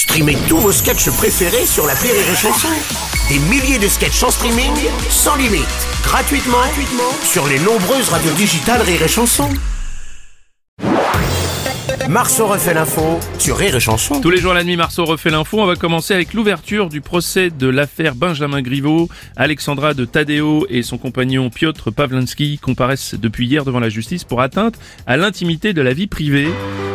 Streamez tous vos sketchs préférés sur la Rire et Chanson. Des milliers de sketchs en streaming, sans limite, gratuitement, gratuitement sur les nombreuses radios digitales Rire et Chanson. Marceau refait l'info sur Rire et Chanson. Tous les jours la nuit, Marceau refait l'info. On va commencer avec l'ouverture du procès de l'affaire Benjamin Griveaux. Alexandra de Tadeo et son compagnon Piotr Pavlansky comparaissent depuis hier devant la justice pour atteinte à l'intimité de la vie privée.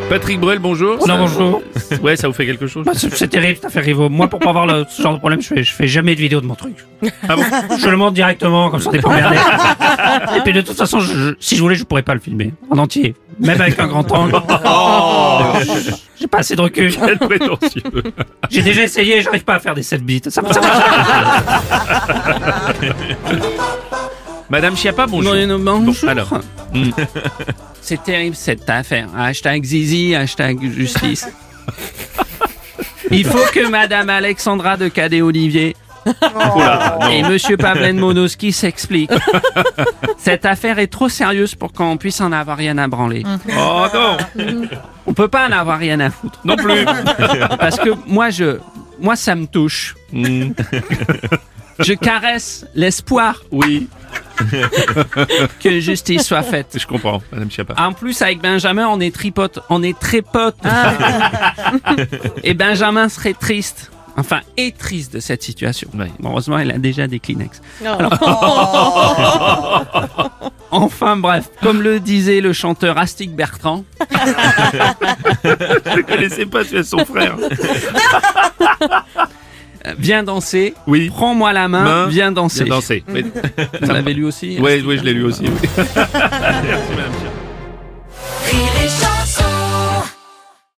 Patrick Bruel, bonjour. Non, bonjour. Ouais, ça vous fait quelque chose Bah, c'est terrible cette affaire Rivo. Moi, pour pas avoir le- ce genre de problème, je fais, je fais jamais de vidéo de mon truc. Ah bon Je le montre directement, comme ça on pas emmerdé. Et puis de toute façon, je- je- si je voulais, je pourrais pas le filmer en entier, même avec un grand angle. J'ai pas assez de recul. Quel prétentieux. J'ai déjà essayé, j'arrive pas à faire des 7 bits. Ça ça. Madame Chiappa, bonjour. Non, non, bonjour. Bon, alors. Hmm. C'est terrible cette affaire. Hashtag Zizi, hashtag justice. Il faut que Madame Alexandra de Cadet Olivier Oula, non. et Monsieur Pavlen Monoski s'expliquent. Cette affaire est trop sérieuse pour qu'on puisse en avoir rien à branler. Oh non, On peut pas en avoir rien à foutre. non plus. Parce que moi, je, moi, ça me touche. Je caresse l'espoir Oui, que justice soit faite. je comprends, Madame Chiappa. En plus, avec Benjamin, on est tripote, on est très potes. Et Benjamin serait triste. Enfin, est triste de cette situation. Ouais. Heureusement, elle a déjà des Kleenex. Alors- enfin, bref, comme le disait le chanteur Astic Bertrand, Je ne connaissais pas, tu es son frère. Viens danser, Oui. prends-moi la main, Main, viens danser. Viens danser. Oui, Vous l'avez lu aussi oui, oui, je l'ai lu aussi. oui. Merci, Madame.